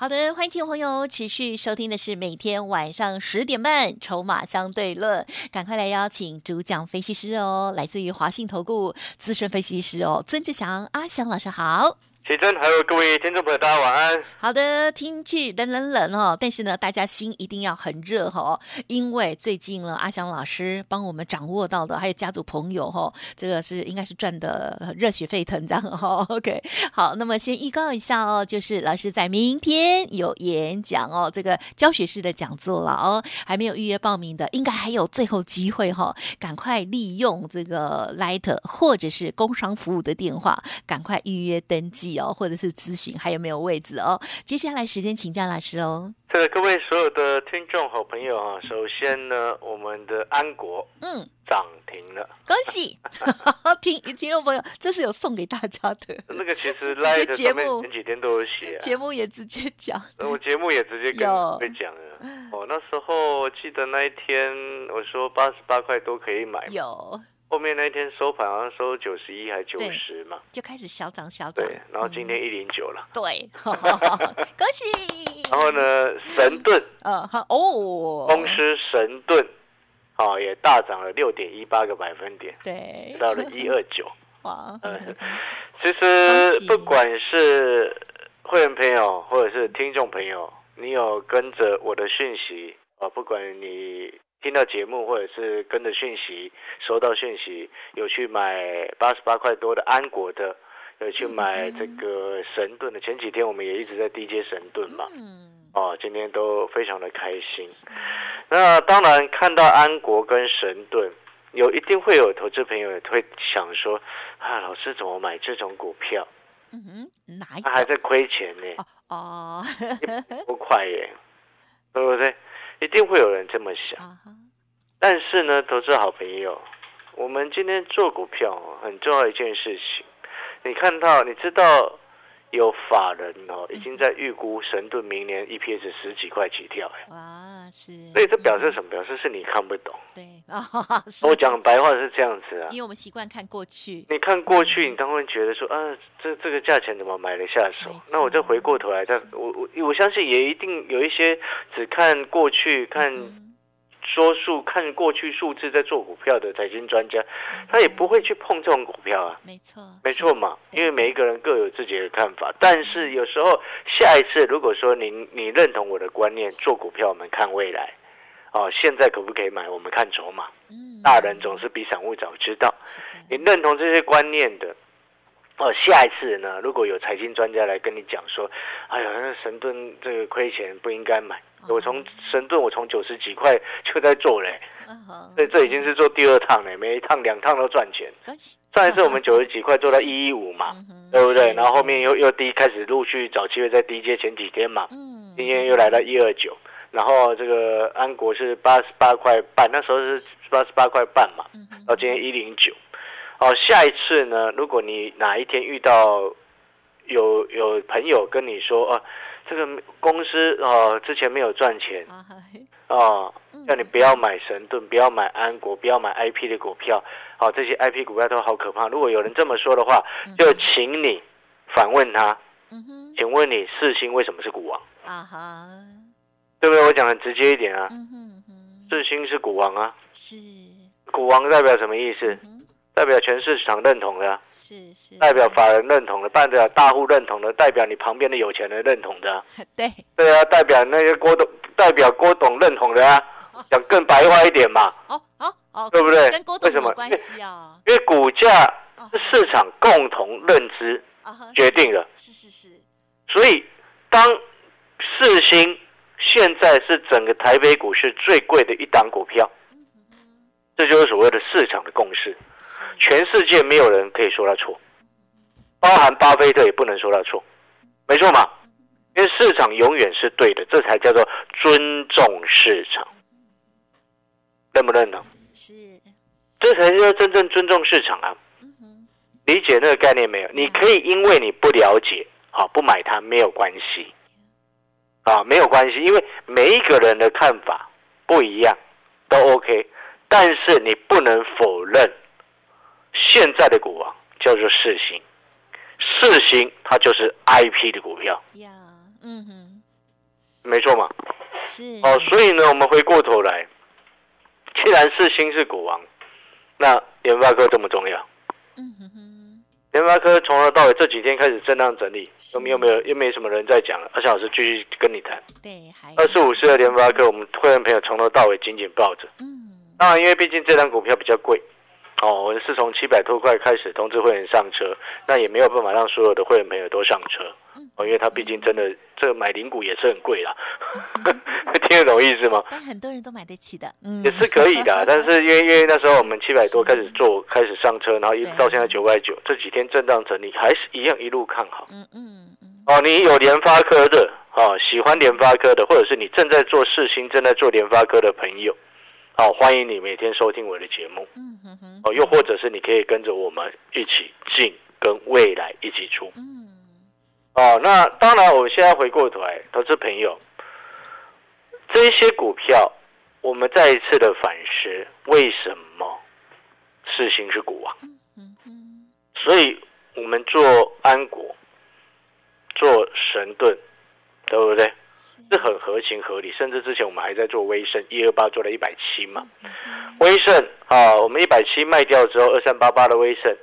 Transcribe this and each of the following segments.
好的，欢迎听众朋友持续收听的是每天晚上十点半《筹码相对论》，赶快来邀请主讲分析师哦，来自于华信投顾资深分析师哦，曾志祥阿祥老师好。奇珍，还有各位听众朋友，大家晚安。好的，天气冷冷冷哦，但是呢，大家心一定要很热哈，因为最近呢，阿翔老师帮我们掌握到的，还有家族朋友哈，这个是应该是赚的热血沸腾这样哈。OK，好，那么先预告一下哦，就是老师在明天有演讲哦，这个教学式的讲座了哦，还没有预约报名的，应该还有最后机会哈，赶快利用这个 Light 或者是工商服务的电话，赶快预约登记。哦，或者是咨询还有没有位置哦？接下来时间请教老师喽。这个各位所有的听众好朋友啊，首先呢，我们的安国嗯涨停了，恭喜 听听众朋友，这是有送给大家的。那个其实来的节目前几天都有写，节目也直接讲，我节目也直接跟被讲了。哦，那时候我记得那一天我说八十八块都可以买，有。后面那一天收盘好像收九十一还九十嘛，就开始小涨小涨。对，然后今天一零九了。对，恭喜。然后呢，神盾，嗯，好哦，公司神盾，啊，也大涨了六点一八个百分点，对，到了一二九。哇，嗯，其实不管是会员朋友或者是听众朋友，你有跟着我的讯息啊，不管你。听到节目或者是跟着讯息，收到讯息，有去买八十八块多的安国的，有去买这个神盾的。前几天我们也一直在低阶神盾嘛，哦，今天都非常的开心。那当然看到安国跟神盾，有一定会有投资朋友会想说，啊，老师怎么买这种股票？嗯哼，哪一？他还在亏钱呢？哦，不快耶，对不对？一定会有人这么想，但是呢，投资好朋友，我们今天做股票很重要一件事情，你看到，你知道。有法人哦，已经在预估神盾明年 EPS 十几块起跳是，所以这表示什么？表示是你看不懂。对 我讲白话是这样子啊，因为我们习惯看过去。你看过去，你当然觉得说啊，这这个价钱怎么买得下手？那我就回过头来，再我我我相信也一定有一些只看过去看。说数看过去数字在做股票的财经专家，他也不会去碰这种股票啊。没错，没错嘛，因为每一个人各有自己的看法。但是有时候下一次，如果说您你认同我的观念，做股票我们看未来，哦，现在可不可以买？我们看筹码。嗯，大人总是比散户早知道。你认同这些观念的，哦，下一次呢，如果有财经专家来跟你讲说，哎呀，那神盾这个亏钱不应该买。我从神盾，我从九十几块 就在做嘞，所以这已经是做第二趟嘞，每一趟两趟都赚钱。上一次我们九十几块做到一一五嘛，对不对？然后后面又又低开始陆续找机会在低阶前几天嘛，今天又来到一二九，然后这个安国是八十八块半，那时候是八十八块半嘛，到今天一零九。哦，下一次呢，如果你哪一天遇到有有朋友跟你说啊。这个公司哦，之前没有赚钱啊，叫你不要买神盾，不要买安国，不要买 I P 的股票，好，这些 I P 股票都好可怕。如果有人这么说的话，就请你反问他，请问你四星为什么是股王？啊哈，对不对？我讲很直接一点啊，四星是股王啊，是股王代表什么意思？代表全市场认同的，是是；代表法人认同的，代表大户认同的，代表你旁边的有钱人认同的，对。对啊，代表那些郭董，代表郭董认同的啊，讲更白话一点嘛，哦哦哦，对不对？跟郭董有关系啊，因为股价是市场共同认知决定的，是是是。所以当四星现在是整个台北股市最贵的一档股票，这就是所谓的市场的共识。全世界没有人可以说他错，包含巴菲特也不能说他错，没错嘛？因为市场永远是对的，这才叫做尊重市场，认不认同？是，这才叫真正尊重市场啊！嗯，理解那个概念没有？你可以因为你不了解，好不买它没有关系，啊没有关系，因为每一个人的看法不一样，都 OK。但是你不能否认，现在的股王叫做四星，四星它就是 IP 的股票，呀，嗯哼，没错嘛？是。哦，所以呢，我们回过头来，既然世星是股王，那联发科这么重要？嗯哼哼，联发科从头到尾这几天开始震荡整理，又没有没有又没什么人在讲了。而且老师继续跟你谈，对，还二十五岁的联发科，我们会员朋友从头到尾紧紧抱着。嗯。当然，因为毕竟这张股票比较贵，哦，我是从七百多块开始通知会员上车，那也没有办法让所有的会员朋友都上车，哦，因为他毕竟真的这个买零股也是很贵啦，听得懂意思吗？但很多人都买得起的，嗯，也是可以的，但是因为因为那时候我们七百多开始做，开始上车，然后一直到现在九百九，这几天震荡整理，还是一样一路看好。嗯嗯嗯，哦，你有联发科的，哦，喜欢联发科的，或者是你正在做世新、正在做联发科的朋友，哦，欢迎你每天收听我的节目。嗯哼哼，哦，又或者是你可以跟着我们一起进，跟未来一起出。嗯哦，那当然，我们现在回过头来，投资朋友，这些股票，我们再一次的反思，为什么世新是股王？嗯哼，所以我们做安国，做神盾，对不对？是是很合情合理，甚至之前我们还在做威盛，一二八做了一百七嘛。威盛啊，我们一百七卖掉之后，二三八八的威盛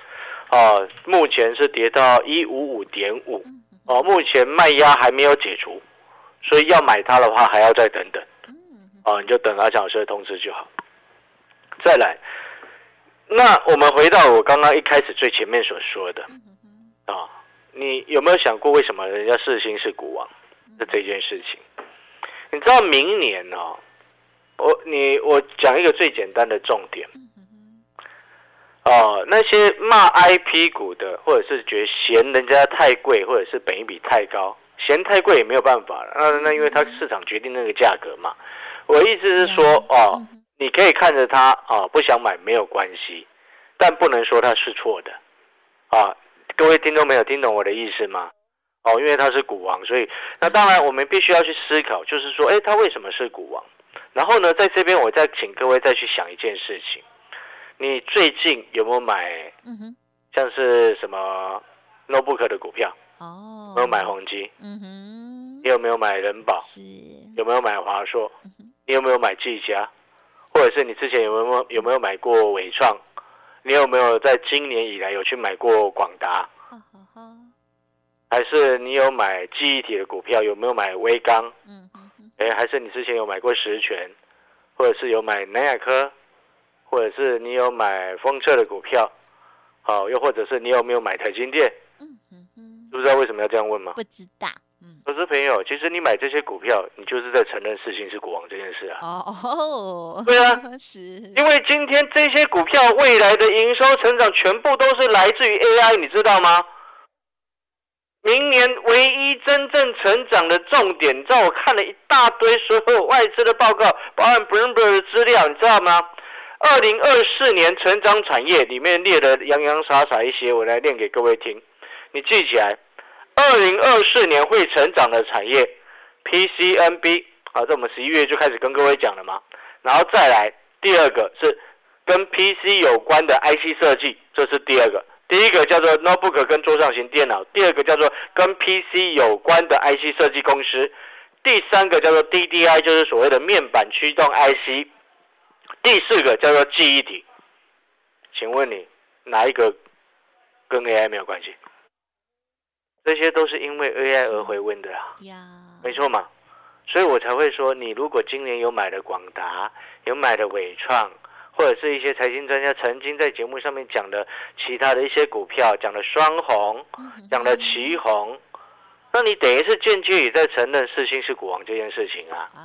啊，目前是跌到一五五点五嗯哦，目前卖压还没有解除，所以要买它的话还要再等等嗯哦，你就等阿强老师的通知就好。再来，那我们回到我刚刚一开始最前面所说的啊，你有没有想过为什么人家四星是股王的这件事情？你知道明年哦，我你我讲一个最简单的重点。哦，那些骂 IP 股的，或者是觉得嫌人家太贵，或者是本益比太高，嫌太贵也没有办法了。那那因为它市场决定那个价格嘛。我的意思是说，哦，你可以看着它啊，不想买没有关系，但不能说它是错的啊。各位听众没有听懂我的意思吗？哦，因为他是股王，所以那当然我们必须要去思考，就是说，哎，他为什么是股王？然后呢，在这边我再请各位再去想一件事情，你最近有没有买嗯哼，像是什么 notebook 的股票？哦，有没有买宏基？嗯哼，你有没有买人保？是，有没有买华硕嗯？你有没有买技嘉？或者是你之前有没有有没有买过伟创？你有没有在今年以来有去买过广达？还是你有买记忆体的股票？有没有买微刚？嗯哎，还是你之前有买过实权，或者是有买南亚科，或者是你有买风车的股票？好，又或者是你有没有买台积电？嗯嗯嗯，知不知道为什么要这样问吗？不知道，嗯，投资朋友，其实你买这些股票，你就是在承认事情是股王这件事啊。哦，对啊，是，因为今天这些股票未来的营收成长全部都是来自于 AI，你知道吗？明年唯一真正成长的重点，你知道我看了一大堆所有外资的报告，包含 Bloomberg 的资料，你知道吗？二零二四年成长产业里面列的洋洋洒洒一些，我来念给各位听，你记起来。二零二四年会成长的产业，PCNB，好，这我们十一月就开始跟各位讲了嘛。然后再来第二个是跟 PC 有关的 IC 设计，这是第二个。第一个叫做 notebook 跟桌上型电脑，第二个叫做跟 PC 有关的 IC 设计公司，第三个叫做 DDI，就是所谓的面板驱动 IC，第四个叫做记忆体。请问你哪一个跟 AI 没有关系？这些都是因为 AI 而回温的啦。呀，没错嘛，所以我才会说，你如果今年有买的广达，有买的伟创，或者是一些财经专家曾经在节目上面讲的其他的一些股票，讲的双红，讲的旗红，那你等于是间接也在承认四新是股王这件事情啊，啊，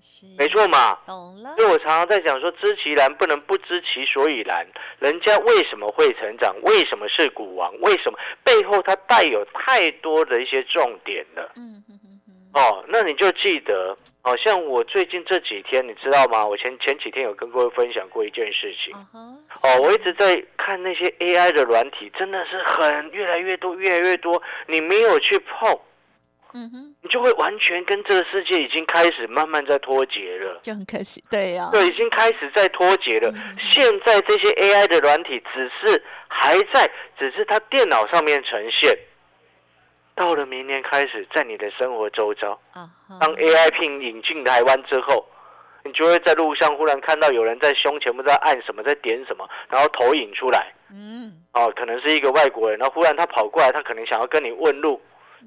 是，没，错嘛。懂了所以，我常常在讲说，知其然不能不知其所以然。人家为什么会成长？为什么是股王？为什么背后它带有太多的一些重点了？嗯哼哼哼，哦，那你就记得，哦，像我最近这几天，你知道吗？我前前几天有跟各位分享过一件事情。哦，我一直在看那些 AI 的软体，真的是很越来越多，越来越多。你没有去碰，嗯哼，你就会完全跟这个世界已经开始慢慢在脱节了。就很可惜，对呀，对，已经开始在脱节了。现在这些 AI 的软体只是还在，只是它电脑上面呈现。到了明年开始，在你的生活周遭，当 AI Pin 引进台湾之后，你就会在路上忽然看到有人在胸前不知道按什么，在点什么，然后投影出来，嗯，哦，可能是一个外国人，然后忽然他跑过来，他可能想要跟你问路，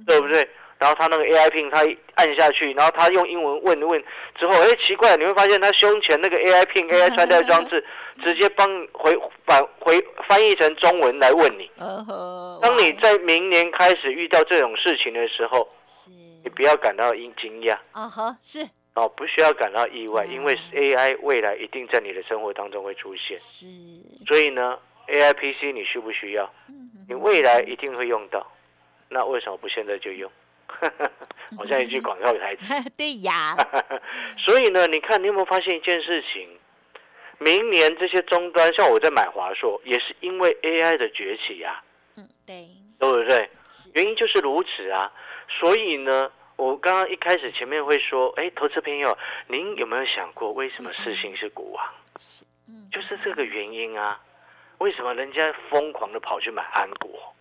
对不对？然后他那个 AI Pin 他一按下去，然后他用英文问问之后，哎，奇怪，你会发现他胸前那个 AI Pin AI 穿戴装置 直接帮回返回翻译成中文来问你。当你在明年开始遇到这种事情的时候，你不要感到惊惊讶。啊哈，是哦，不需要感到意外，嗯因为 AI 未来一定在你的生活当中会出现。是，所以呢，AI PC 你需不需要？嗯你未来一定会用到，那为什么不现在就用？好像一句广告台词。对呀，所以呢，你看你有没有发现一件事情？明年这些终端，像我在买华硕，也是因为 AI 的崛起呀、嗯，对，对不对？原因就是如此啊。所以呢，我刚刚一开始前面会说，哎，投资朋友，您有没有想过，为什么四星是股王？是，嗯，就是这个原因啊。为什么人家疯狂的跑去买安国？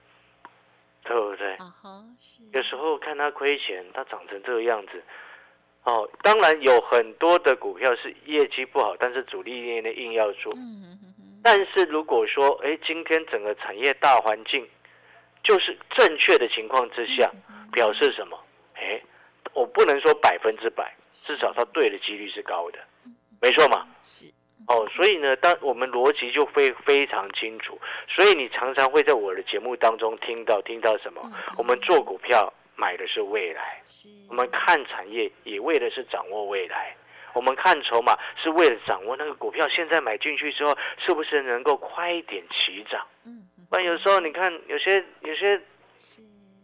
对不对？啊哈，是，有时候看它亏钱，它长成这个样子，哦，当然有很多的股票是业绩不好，但是主力链的硬要做。嗯但是如果说，哎，今天整个产业大环境就是正确的情况之下，表示什么？哎，我不能说百分之百，至少它对的几率是高的，没错嘛。是，哦，所以呢，当我们逻辑就非非常清楚，所以你常常会在我的节目当中听到听到什么？我们做股票买的是未来，我们看产业也为的是掌握未来，我们看筹码是为了掌握那个股票现在买进去之后是不是能够快一点起涨。嗯哼，不然有时候你看有些有些，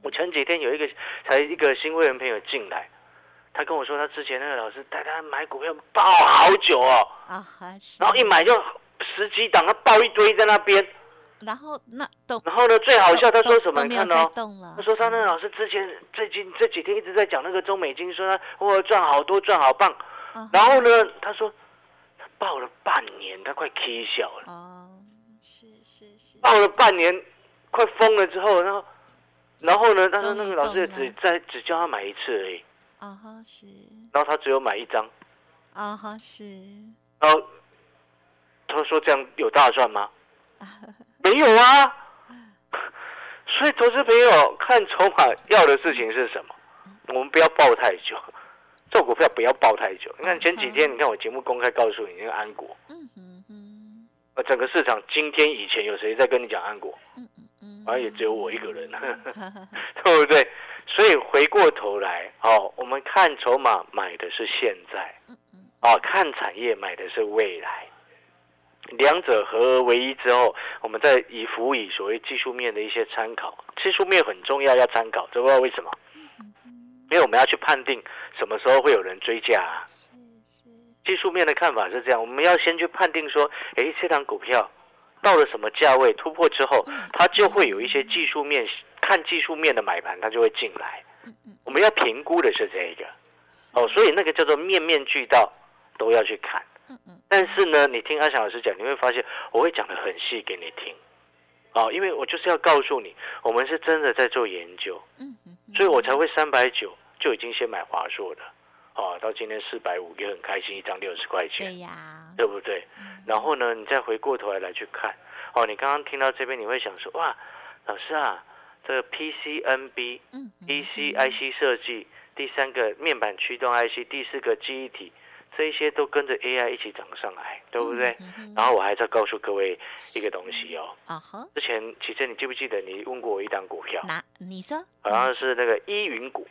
我前几天有一个才一个新会员朋友进来，他跟我说他之前那个老师带他买股票抱好久哦。啊，是，然后一买就十几档，他抱一堆在那边。然后那都然后呢，最好笑，他说什么？你看哦，他说他那个老师之前最近这几天一直在讲那个中美金，说他哇赚好多，赚好棒。然后呢，他说他抱了半年，他快 K 小了，哦，是是是，抱了半年，快疯了之后，然后然后呢，他说那个老师也只在只叫他买一次而已，啊哈是，然后他只有买一张，啊哈是，然后他说这样有大赚吗？没有啊。所以投资朋友看筹码要的事情是什么？我们不要抱太久，做股票不要抱太久。你看前几天，你看我节目公开告诉你那个安国，嗯哼哼，呃，整个市场今天以前有谁在跟你讲安国？嗯嗯嗯，好像也只有我一个人，对不对？所以回过头来，哦，我们看筹码买的是现在，哦，看产业买的是未来，两者合而为一之后，我们再以辅以所谓技术面的一些参考。技术面很重要，要参考，知不知道为什么？因为我们要去判定什么时候会有人追加、啊。技术面的看法是这样，我们要先去判定说，哎，这档股票到了什么价位突破之后，它就会有一些技术面，看技术面的买盘，它就会进来。我们要评估的是这个，哦，所以那个叫做面面俱到，都要去看。但是呢，你听阿翔老师讲，你会发现我会讲的很细给你听，哦，因为我就是要告诉你，我们是真的在做研究，所以我才会三百九就已经先买华硕的，哦，到今天四百五也很开心，一张六十块钱，对呀，对不对？然后呢，你再回过头来来去看，哦，你刚刚听到这边，你会想说，哇，老师啊，这个 PCNB、嗯哼 PC IC 设计，第三个面板驱动 IC，第四个记忆体，这一些都跟着 AI 一起涨上来，对不对？嗯然后我还在告诉各位一个东西哦，啊哈，之前其实你记不记得你问过我一档股票，哪？你说。好像是那个依云股，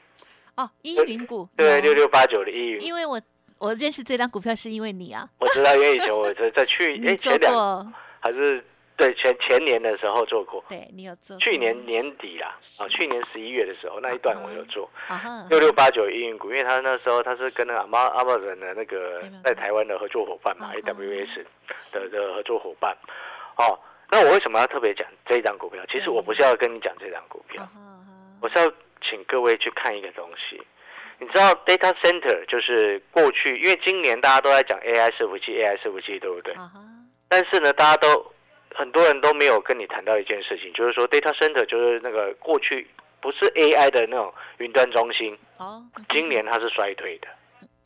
哦，依 云股，对，六六八九的依云，因为我我认识这张股票是因为你啊，我知道，因为以前我在在去 哎前两过，还是对前前年的时候做过，对你有做。去年年底啦，啊，去年十一月的时候那一段我有做。六六八九营运股，因为他那时候他是跟那个阿妈阿妈人的那个在台湾的合作伙伴嘛嗯，AWS 的的合作伙伴。哦，那我为什么要特别讲这一张股票？其实我不是要跟你讲这张股票我是要请各位去看一个东西。你知道 data center 就是过去，因为今年大家都在讲 AI 伺服器，AI 伺服器，对不对？但是呢，大家都很多人都没有跟你谈到一件事情，就是说 data center 就是那个过去不是 AI 的那种云端中心，哦今年它是衰退的。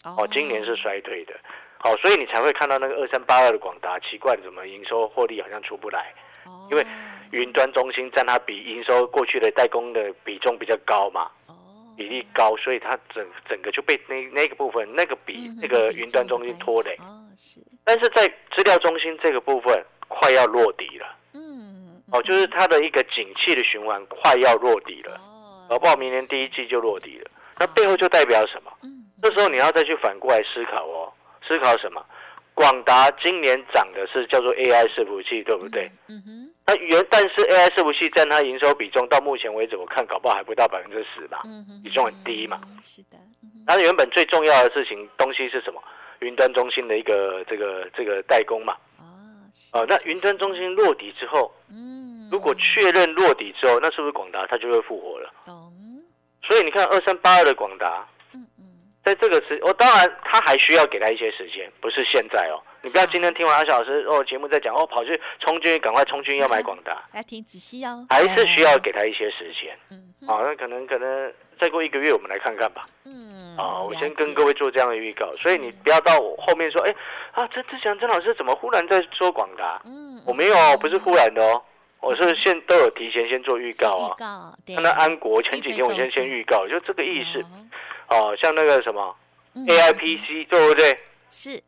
哦哦，今年是衰退的，好，所以你才会看到那个二三八二的广达，奇怪，怎么营收获利好像出不来？哦因为云端中心占它比营收过去的代工的比重比较高嘛，哦。比例高，所以它整整个就被那那个部分那个比嗯那个云端中心拖累。但是在资料中心这个部分快要落底了，嗯哦，就是它的一个景气的循环快要落底了，哦搞不好明年第一季就落底了，那背后就代表什么？嗯。这时候你要再去反过来思考哦，思考什么？广达今年涨的是叫做 AI 伺服器，对不对？嗯哼那原但是 AI 伺服器占它营收比重到目前为止，我看搞不好还不到百分之十吧。比重很低嘛嗯是的嗯它原本最重要的事情东西是什么？云端中心的一个这个这个代工嘛。哦那是云端中心落底之后，嗯如果确认落底之后，那是不是广达它就会复活了？懂所以你看二三八二的广达，嗯嗯在这个时，我、当然它还需要给他一些时间，不是现在哦。你不要今天听完阿小老师哦节目在讲哦，跑去冲军，赶快冲军要买广达，来听仔细哦。还是需要给他一些时间。嗯。哼好、那可能可能再过一个月我们来看看吧。嗯啊、我先跟各位做这样的预告，所以你不要到我后面说，哎啊，曾志祥曾老师怎么忽然在说广达？嗯我没有哦，不是忽然的哦，我是现都有提前先做预告预啊。那安国前几天我先先预告，就这个意思。哦，像那个什么嗯。AIPC 对不对？是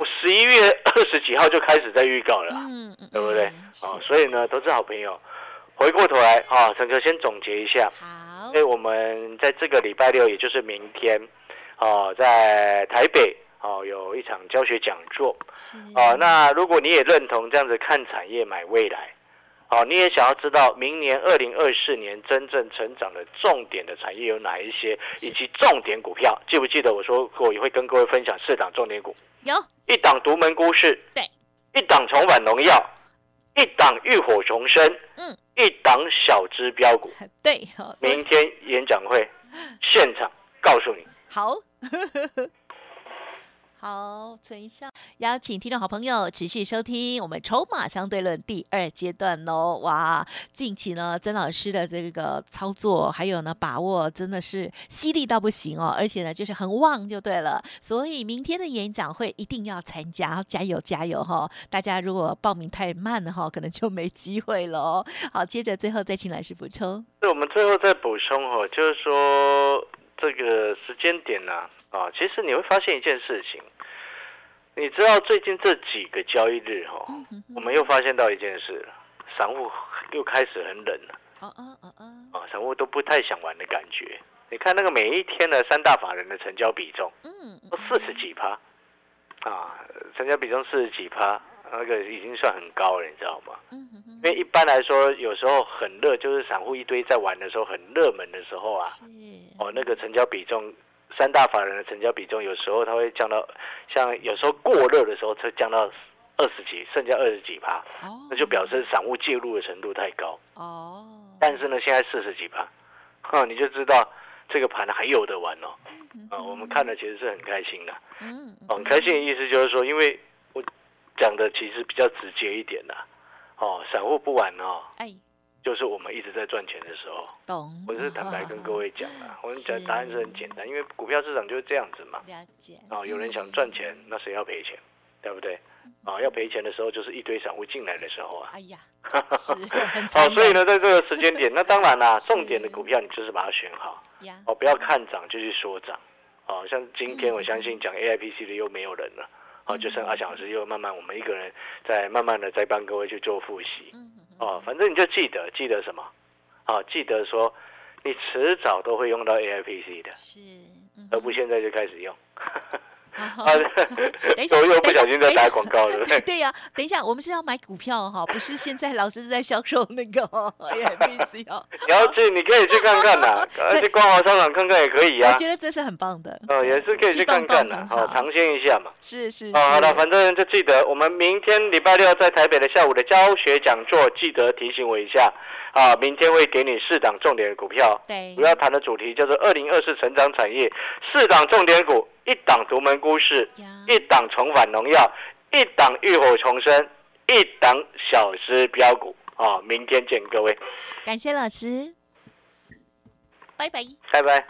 我十一月二十几号就开始在预告了啊，嗯嗯对不对？哦，所以呢，都是好朋友。回过头来啊，陈哥先总结一下，好所以我们在这个礼拜六，也就是明天，哦，在台北哦有一场教学讲座是哦。那如果你也认同这样子看产业买未来，哦，你也想要知道明年二零二四年真正成长的重点的产业有哪一些，以及重点股票，记不记得我说过也会跟各位分享四档重点股？有一档独门孤市，对，一档重返农药，一档浴火重生，嗯，一档小支标股。对好明天演讲会现场告诉你。好。好，存一下，邀请听众好朋友持续收听我们筹码相对论第二阶段喽！哇，近期呢，曾老师的这个操作还有呢把握真的是犀利到不行哦，而且呢就是很旺就对了。所以明天的演讲会一定要参加，加油加油哈！大家如果报名太慢了哈，可能就没机会了哦。好，接着最后再请老师补充。那我们最后再补充哦，就是说这个时间点呢、啊，其实你会发现一件事情，你知道最近这几个交易日哈、哦，我们又发现到一件事了，散户又开始很冷了。哦哦哦哦，啊，散户都不太想玩的感觉。你看那个每一天的三大法人的成交比重嗯都四十几趴啊，成交比重四十几趴，那个已经算很高了，你知道吗？嗯因为一般来说，有时候很热，就是散户一堆在玩的时候，很热门的时候啊，是哦，那个成交比重，三大法人的成交比重，有时候它会降到，像有时候过热的时候，它降到二十几，剩下二十几趴，哦，那就表示散户介入的程度太高。哦，但是呢，现在四十几趴，哈，你就知道这个盘还有的玩哦。啊，我们看了其实是很开心的。嗯哦，很开心的意思就是说，因为我讲的其实比较直接一点的，哦，散户不玩哦，哎，就是我们一直在赚钱的时候。懂，我是坦白跟各位讲啊，我们讲是答案是很简单，因为股票市场就是这样子嘛。了解哦，有人想赚钱，那谁要赔钱，对不对？啊，要赔钱的时候就是一堆散户进来的时候啊。哎呀，是很哦残，忍所以呢，在这个时间点，那当然啦，重点的股票你就是把它选好，哦，不要看涨就去说涨。哦，像今天嗯我相信讲 AIPC 的又没有人了，哦，就剩阿翔老师又慢慢我们一个人在慢慢的在帮各位去做复习。嗯哦，反正你就记得记得什么？啊，记得说你迟早都会用到 AIPC 的，是，嗯而不现在就开始用。好 啊，等一下我又不小心在打广告了。对对呀、等一下，我们是要买股票哈，不是现在老师在销售那个。你要去，你可以去看看呐，呃去光华商场看看也可以啊我。觉得这是很棒的，呃，也是可以去看看的好，好尝鲜一下嘛。是是是。哦，好了，反正就记得我们明天礼拜六在台北的下午的教学讲座，记得提醒我一下啊，明天会给你四档重点的股票。对主要谈的主题叫做二零二四成长产业，四档重点股，一档独门故事，一档重返农药，一档浴火重生，一档小资标股啊！明天见各位，感谢老师，拜拜。拜拜。